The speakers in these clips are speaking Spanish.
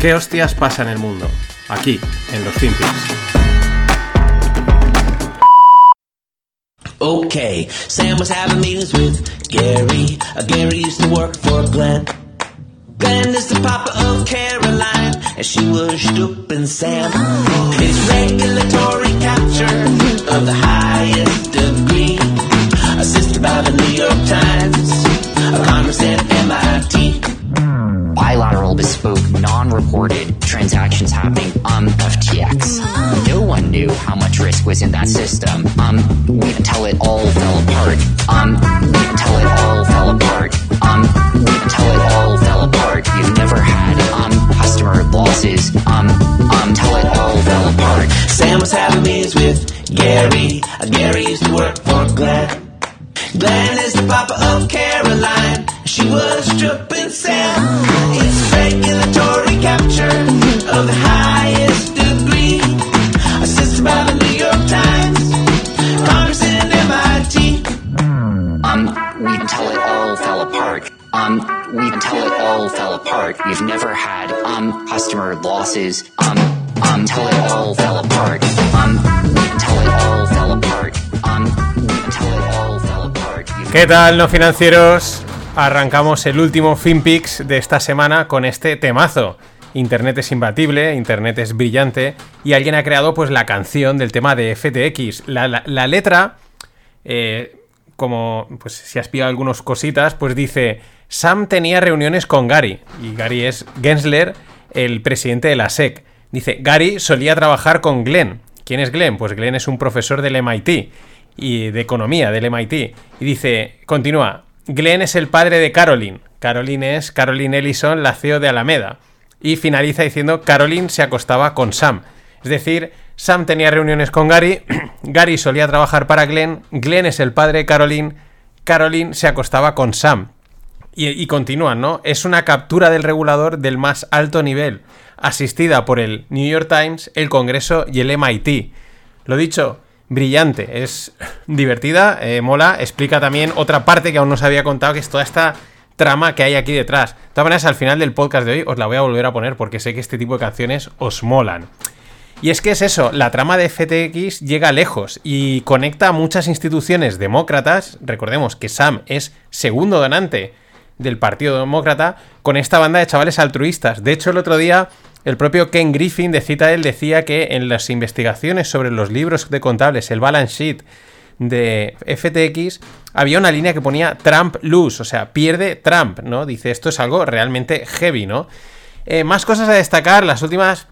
¿Qué hostias pasa en el mundo? Aquí, en los Finpics. Okay, Sam was having meetings with Gary. Uh, Gary used to work for Glenn. Glenn is the papa of Caroline, and she was stooping Sam. It's regulatory capture of the highest degree, assisted by the New York Times, transactions happening on FTX. No one knew how much risk was in that system um, until it all fell apart. Um, until it all fell apart. Um, until it all fell apart. You've never had um, customer losses. Um, until it all fell apart. Sam was having meetings with Gary. Uh, Gary used to work for Glenn. Glenn is the papa of Caroline. She was stripping Sam. It's regulatory We've never had um customer losses. Um, um, until it all fell apart. Um, it all fell apart. Um, until it all fell apart. We've ¿Qué tal, no financieros? Arrancamos el último FinPix de esta semana con este temazo. Internet es imbatible, Internet es brillante y alguien ha creado pues la canción del tema de FTX. La, la- letra, eh, como pues si has pillado algunas cositas, pues dice Sam tenía reuniones con Gary y Gary es Gensler, el presidente de la SEC. Dice Gary solía trabajar con Glenn. ¿Quién es Glenn? Pues Glenn es un profesor del MIT y de economía del MIT. Y dice, continúa, Glenn es el padre de Caroline. Caroline es Caroline Ellison, la CEO de Alameda. Y finaliza diciendo, Caroline se acostaba con Sam. Es decir, Sam tenía reuniones con Gary, Gary solía trabajar para Glenn, Glenn es el padre de Caroline, Caroline se acostaba con Sam. Y, y continúan, ¿no? Es una captura del regulador del más alto nivel, asistida por el New York Times, el Congreso y el MIT. Lo dicho, brillante, es divertida, eh, mola, explica también otra parte que aún no se había contado, que es toda esta trama que hay aquí detrás. De todas maneras, al final del podcast de hoy os la voy a volver a poner porque sé que este tipo de canciones os molan. Y es que es eso, la trama de FTX llega lejos y conecta a muchas instituciones demócratas, recordemos que Sam es segundo donante del Partido Demócrata, con esta banda de chavales altruistas. De hecho, el otro día el propio Ken Griffin de Citadel decía que en las investigaciones sobre los libros de contables, el balance sheet de FTX, había una línea que ponía Trump lose, o sea, pierde Trump, ¿no? Dice, esto es algo realmente heavy, ¿no? Eh, más cosas a destacar, las últimas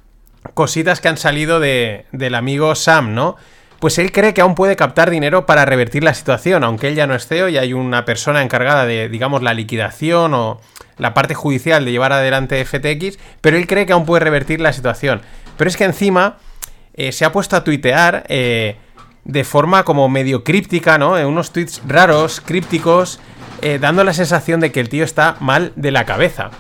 cositas que han salido de, del amigo Sam, ¿no? Pues él cree que aún puede captar dinero para revertir la situación, aunque él ya no es CEO y hay una persona encargada de, digamos, la liquidación o la parte judicial de llevar adelante FTX, pero él cree que aún puede revertir la situación. Pero es que encima eh, se ha puesto a tuitear eh, de forma como medio críptica, ¿no? En unos tweets raros, crípticos, eh, dando la sensación de que el tío está mal de la cabeza.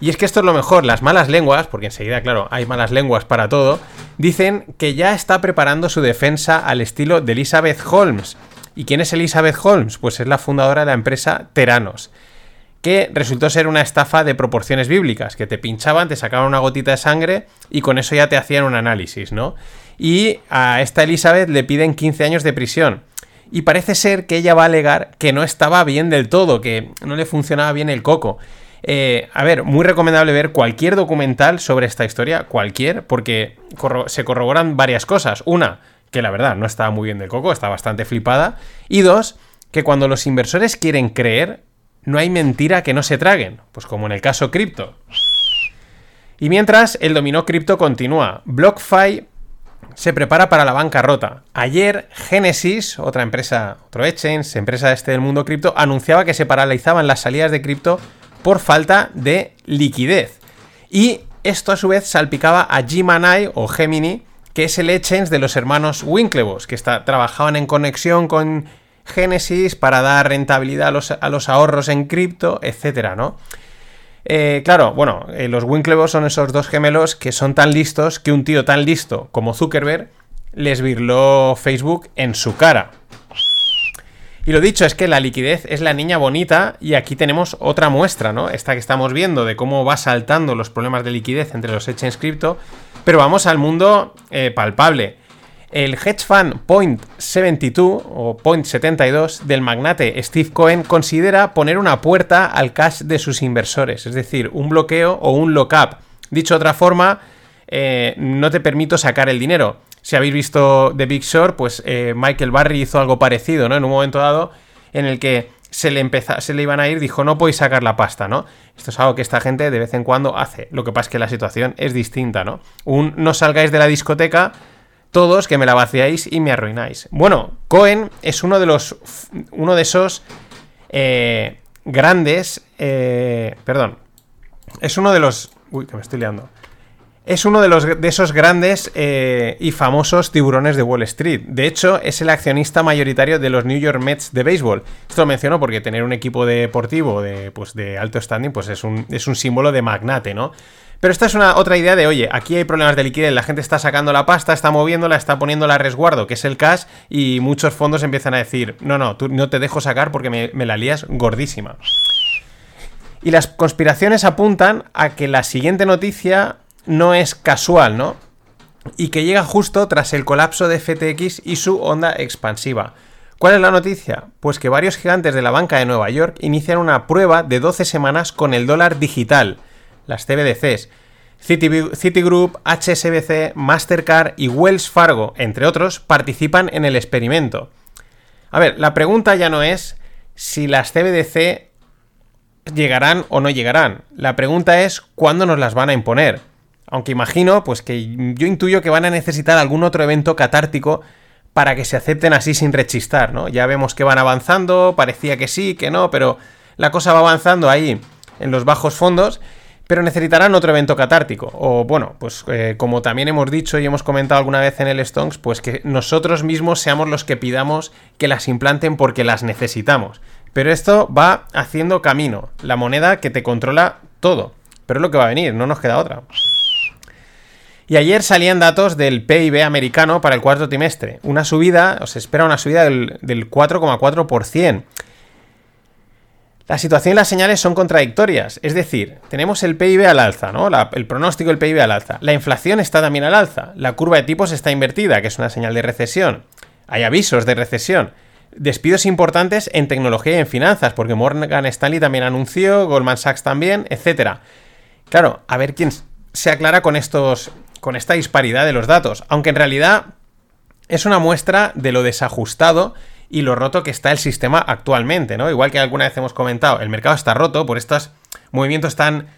Y es que esto es lo mejor, las malas lenguas, porque enseguida, claro, hay malas lenguas para todo, dicen que ya está preparando su defensa al estilo de Elizabeth Holmes. ¿Y quién es Elizabeth Holmes? Pues es la fundadora de la empresa Teranos, que resultó ser una estafa de proporciones bíblicas, que te pinchaban, te sacaban una gotita de sangre y con eso ya te hacían un análisis, ¿no? Y a esta Elizabeth le piden 15 años de prisión. Y parece ser que ella va a alegar que no estaba bien del todo, que no le funcionaba bien el coco. Eh, a ver, muy recomendable ver cualquier documental sobre esta historia, cualquier, porque se corroboran varias cosas. Una, que la verdad no estaba muy bien del coco, está bastante flipada. Y dos, que cuando los inversores quieren creer, no hay mentira que no se traguen, pues como en el caso cripto. Y mientras, el dominó cripto continúa. BlockFi se prepara para la bancarrota. Ayer, Genesis, otra empresa, otro exchange, empresa este del mundo cripto, anunciaba que se paralizaban las salidas de cripto por falta de liquidez. Y esto a su vez salpicaba a Gemini o Gemini, que es el exchange de los hermanos Winklevoss, que está, trabajaban en conexión con Genesis para dar rentabilidad a los, a los ahorros en cripto, etcétera, ¿no? Eh, claro, bueno, eh, los Winklevoss son esos dos gemelos que son tan listos que un tío tan listo como Zuckerberg les virló Facebook en su cara. Y lo dicho es que la liquidez es la niña bonita y aquí tenemos otra muestra, ¿no? Esta que estamos viendo de cómo va saltando los problemas de liquidez entre los exchanges cripto, pero vamos al mundo eh, palpable. El hedge fund Point72 o Point72 del magnate Steve Cohen considera poner una puerta al cash de sus inversores, es decir, un bloqueo o un lockup. Dicho de otra forma, eh, no te permito sacar el dinero. Si habéis visto The Big Short, pues eh, Michael Barry hizo algo parecido, ¿no? En un momento dado en el que se le, se le iban a ir, dijo, no podéis sacar la pasta, ¿no? Esto es algo que esta gente de vez en cuando hace. Lo que pasa es que la situación es distinta, ¿no? Un no salgáis de la discoteca todos que me la vaciáis y me arruináis. Bueno, Cohen es uno de los. uno de esos eh, grandes. Eh, perdón. Es uno de los. Uy, que me estoy liando es uno de, los, de esos grandes eh, y famosos tiburones de Wall Street. De hecho, es el accionista mayoritario de los New York Mets de béisbol. Esto lo menciono porque tener un equipo deportivo de, pues, de alto standing pues es, un, es un símbolo de magnate, ¿no? Pero esta es una otra idea de, oye, aquí hay problemas de liquidez, la gente está sacando la pasta, está moviéndola, está poniéndola a resguardo, que es el cash, y muchos fondos empiezan a decir, no, no, tú no te dejo sacar porque me, me la lías gordísima. Y las conspiraciones apuntan a que la siguiente noticia no es casual, ¿no? Y que llega justo tras el colapso de FTX y su onda expansiva. ¿Cuál es la noticia? Pues que varios gigantes de la banca de Nueva York inician una prueba de 12 semanas con el dólar digital, las CBDCs. Citigroup, HSBC, Mastercard y Wells Fargo, entre otros, participan en el experimento. A ver, la pregunta ya no es si las CBDC llegarán o no llegarán. La pregunta es cuándo nos las van a imponer. Aunque imagino, pues que yo intuyo que van a necesitar algún otro evento catártico para que se acepten así sin rechistar, ¿no? Ya vemos que van avanzando, parecía que sí, que no, pero la cosa va avanzando ahí en los bajos fondos, pero necesitarán otro evento catártico. O bueno, pues eh, como también hemos dicho y hemos comentado alguna vez en el Stonks, pues que nosotros mismos seamos los que pidamos que las implanten porque las necesitamos. Pero esto va haciendo camino, la moneda que te controla todo. Pero es lo que va a venir, no nos queda otra. Y ayer salían datos del PIB americano para el cuarto trimestre. Una subida, os espera una subida del, 4,4%. La situación y las señales son contradictorias. Es decir, tenemos el PIB al alza, ¿no? el pronóstico del PIB al alza. La inflación está también al alza. La curva de tipos está invertida, que es una señal de recesión. Hay avisos de recesión. Despidos importantes en tecnología y en finanzas, porque Morgan Stanley también anunció, Goldman Sachs también, etc. Claro, a ver quién se aclara con estos con esta disparidad de los datos, aunque en realidad es una muestra de lo desajustado y lo roto que está el sistema actualmente, ¿no? Igual que alguna vez hemos comentado, el mercado está roto por estos movimientos tan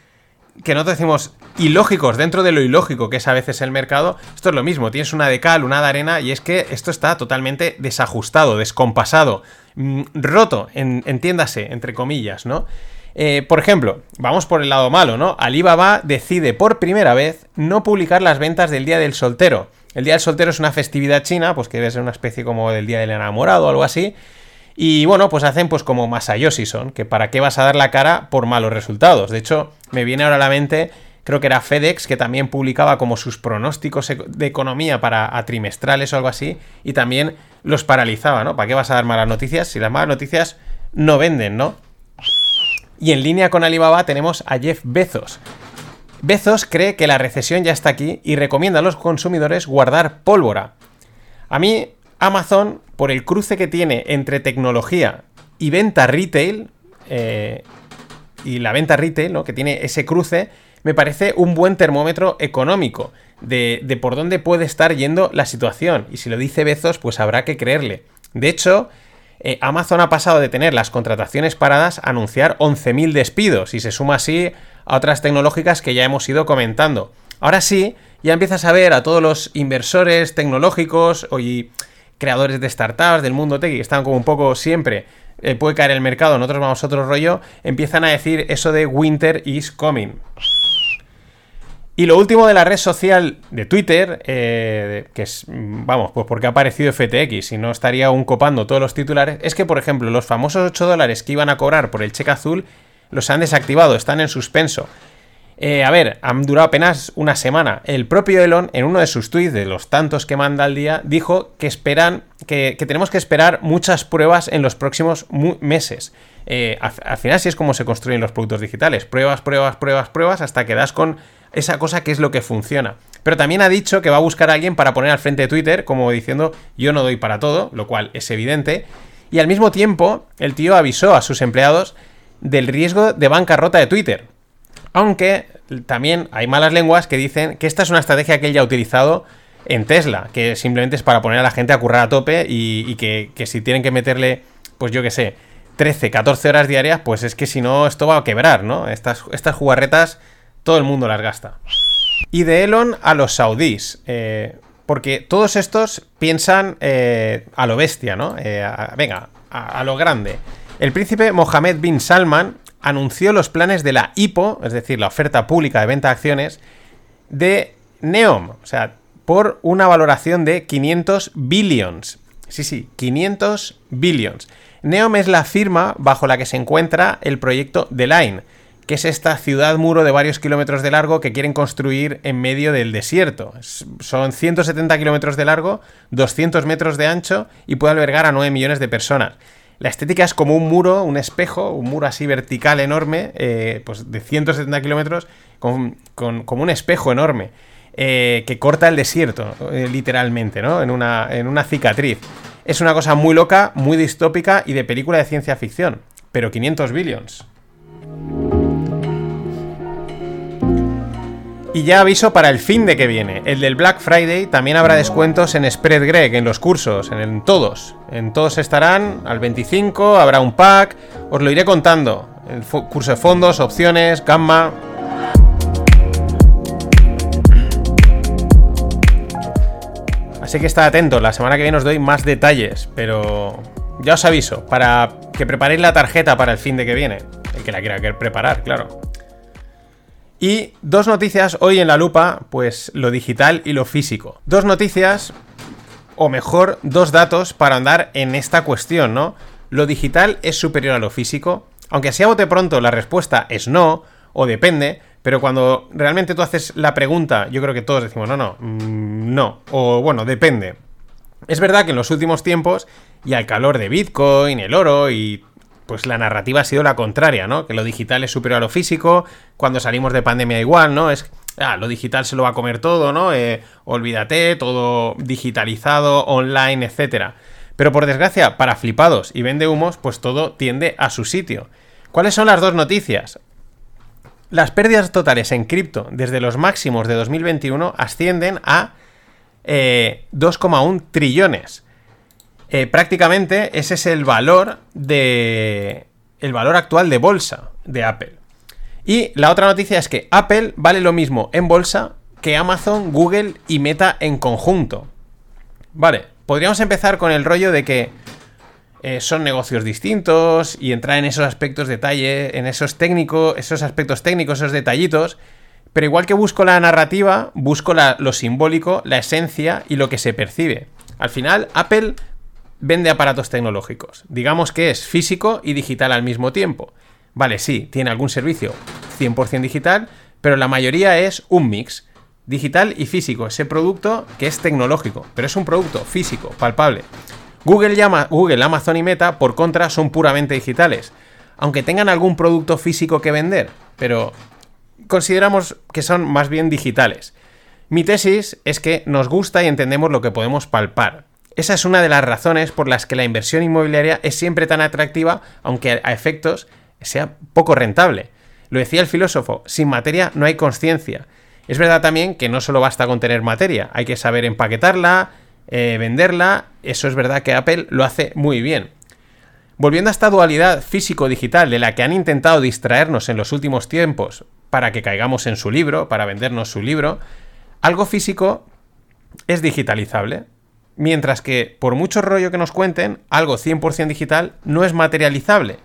que nosotros decimos ilógicos dentro de lo ilógico que es a veces el mercado, esto es lo mismo, tienes una de cal, una de arena y es que esto está totalmente desajustado, descompasado, mm, roto, entiéndase, entre comillas, ¿no? Eh, por ejemplo, vamos por el lado malo, ¿no? Alibaba decide por primera vez no publicar las ventas del Día del Soltero. El Día del Soltero es una festividad china, pues que debe ser una especie como del Día del Enamorado o algo así. Y bueno, pues hacen pues como Masayoshi son, que para qué vas a dar la cara por malos resultados. De hecho, me viene ahora a la mente, creo que era FedEx, que también publicaba como sus pronósticos de economía para a trimestrales o algo así, y también los paralizaba, ¿no? ¿Para qué vas a dar malas noticias si las malas noticias no venden, ¿no? Y en línea con Alibaba tenemos a Jeff Bezos. Bezos cree que la recesión ya está aquí y recomienda a los consumidores guardar pólvora. A mí, Amazon, por el cruce que tiene entre tecnología y venta retail, eh, y la venta retail, ¿no? que tiene ese cruce, me parece un buen termómetro económico de, de por dónde puede estar yendo la situación. Y si lo dice Bezos, pues habrá que creerle. De hecho, eh, Amazon ha pasado de tener las contrataciones paradas a anunciar 11.000 despidos y se suma así a otras tecnológicas que ya hemos ido comentando. Ahora sí, ya empiezas a ver a todos los inversores tecnológicos y creadores de startups del mundo tech que están como un poco siempre eh, puede caer el mercado, nosotros vamos a otro rollo, empiezan a decir eso de winter is coming. Y lo último de la red social de Twitter, eh, que es, vamos, pues porque ha aparecido FTX y no estaría aún copando todos los titulares, es que, por ejemplo, los famosos 8 dólares que iban a cobrar por el cheque azul los han desactivado, están en suspenso. Eh, a ver, han durado apenas una semana. El propio Elon, en uno de sus tweets, de los tantos que manda al día, dijo que esperan, que, tenemos que esperar muchas pruebas en los próximos meses. Eh, al, al final, sí es como se construyen los productos digitales. Pruebas, pruebas, pruebas, pruebas, hasta que das con esa cosa que es lo que funciona. Pero también ha dicho que va a buscar a alguien para poner al frente de Twitter, como diciendo, yo no doy para todo, lo cual es evidente. Y al mismo tiempo, el tío avisó a sus empleados del riesgo de bancarrota de Twitter. Aunque también hay malas lenguas que dicen que esta es una estrategia que él ya ha utilizado en Tesla, que simplemente es para poner a la gente a currar a tope y, que si tienen que meterle, pues yo qué sé, 13, 14 horas diarias, pues es que si no esto va a quebrar, ¿no? Estas, estas jugarretas todo el mundo las gasta. Y de Elon a los saudíes. eh, porque todos estos piensan eh, a lo bestia, ¿no? Eh, venga, a, a lo grande. El príncipe Mohammed bin Salman anunció los planes de la IPO, es decir, la oferta pública de venta de acciones, de Neom. O sea, por una valoración de 500 billions. Sí, sí, 500 billions. Neom es la firma bajo la que se encuentra el proyecto The Line, que es esta ciudad muro de varios kilómetros de largo que quieren construir en medio del desierto. Es- Son 170 kilómetros de largo, 200 metros de ancho y puede albergar a 9 millones de personas. La estética es como un muro, un espejo, un muro así vertical enorme, eh, pues de 170 kilómetros, con, con- como un espejo enorme, eh, que corta el desierto, eh, literalmente, ¿no? En una, en una cicatriz. Es una cosa muy loca, muy distópica y de película de ciencia ficción. Pero 500 billions. Y ya aviso para el fin de que viene. El del Black Friday también habrá descuentos en Spread Greg, en los cursos, en, todos. En todos estarán al 25, habrá un pack. Os lo iré contando. El curso de fondos, opciones, gamma. Así que estad atentos, la semana que viene os doy más detalles, pero ya os aviso, para que preparéis la tarjeta para el fin de que viene. El que la quiera preparar, claro. Y dos noticias hoy en la lupa, pues lo digital y lo físico. Dos noticias, o mejor, dos datos para andar en esta cuestión, ¿no? Lo digital es superior a lo físico, aunque así a bote pronto la respuesta es no, o depende, pero cuando realmente tú haces la pregunta, yo creo que todos decimos no, no, mm, no, o bueno, depende. Es verdad que en los últimos tiempos, y al calor de Bitcoin, el oro y pues la narrativa ha sido la contraria, ¿no? Que lo digital es superior a lo físico, cuando salimos de pandemia igual, ¿no? Es, ah, lo digital se lo va a comer todo, ¿no? Eh, olvídate, todo digitalizado, online, etcétera. Pero por desgracia, para flipados y vende humos, pues todo tiende a su sitio. ¿Cuáles son las dos noticias? Las pérdidas totales en cripto desde los máximos de 2021 ascienden a eh, 2,1 trillones. Eh, prácticamente ese es el valor de. El valor actual de bolsa de Apple. Y la otra noticia es que Apple vale lo mismo en bolsa que Amazon, Google y Meta en conjunto. Vale, podríamos empezar con el rollo de que eh, son negocios distintos y entrar en esos aspectos detalle, en esos técnicos, esos aspectos técnicos, esos detallitos. Pero igual que busco la narrativa, busco la- lo simbólico, la esencia y lo que se percibe. Al final, Apple vende aparatos tecnológicos. Digamos que es físico y digital al mismo tiempo. Vale, sí, tiene algún servicio 100% digital, pero la mayoría es un mix. Digital y físico, ese producto que es tecnológico, pero es un producto físico, palpable. Google, llama, Google, Amazon y Meta, por contra, son puramente digitales, aunque tengan algún producto físico que vender, pero consideramos que son más bien digitales. Mi tesis es que nos gusta y entendemos lo que podemos palpar. Esa es una de las razones por las que la inversión inmobiliaria es siempre tan atractiva, aunque a efectos sea poco rentable. Lo decía el filósofo, sin materia no hay conciencia. Es verdad también que no solo basta con tener materia, hay que saber empaquetarla, eh, venderla, eso es verdad que Apple lo hace muy bien. Volviendo a esta dualidad físico-digital de la que han intentado distraernos en los últimos tiempos para que caigamos en su libro, para vendernos su libro, algo físico es digitalizable. Mientras que, por mucho rollo que nos cuenten, algo 100% digital no es materializable.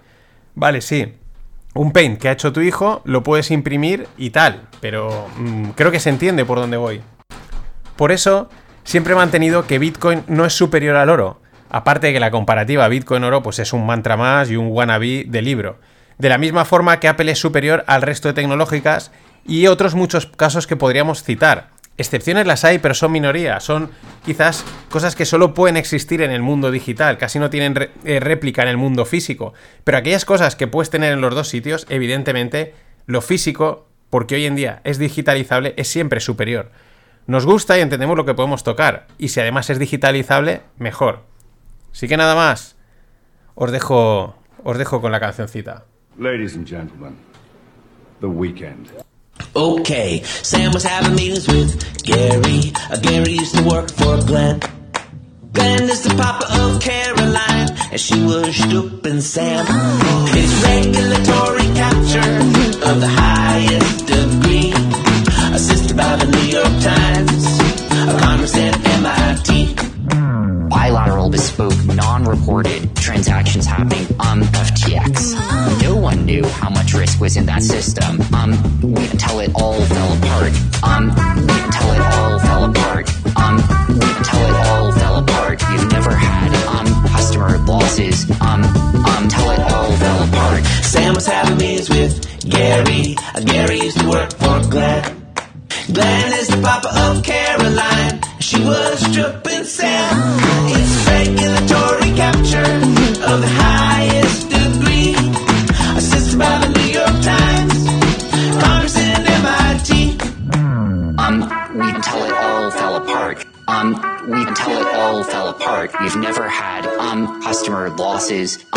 Vale, sí. Un paint que ha hecho tu hijo lo puedes imprimir y tal, pero mm, creo que se entiende por dónde voy. Por eso, siempre he mantenido que Bitcoin no es superior al oro. Aparte de que la comparativa Bitcoin-oro pues es un mantra más y un wannabe de libro. De la misma forma que Apple es superior al resto de tecnológicas y otros muchos casos que podríamos citar. Excepciones las hay, pero son minoría. Son quizás cosas que solo pueden existir en el mundo digital, casi no tienen eh, réplica en el mundo físico. Pero aquellas cosas que puedes tener en los dos sitios, evidentemente, lo físico, porque hoy en día es digitalizable, es siempre superior. Nos gusta y entendemos lo que podemos tocar. Y si además es digitalizable, mejor. Así que nada más. Os dejo, os dejo con la cancioncita. Ladies and gentlemen, The Weekend. Okay, Sam was having meetings with Gary. Uh, Gary used to work for Glenn. Glenn is the papa of Caroline, and she was stooping Sam. It's regulatory capture of the highest degree, assisted by the New York Times, a Congress and MIT. bilateral, bespoke, non-reported transactions happening on FTX. Knew how much risk was in that system. Um, until it all fell apart. Um, until it all fell apart. Um, until it all fell apart. You've never had um customer losses. Um, um, till it all fell apart. Sam was having meetings with Gary. Uh, Gary used to work for Glenn. Glenn is the papa of Caroline. She was stripping Sam. Had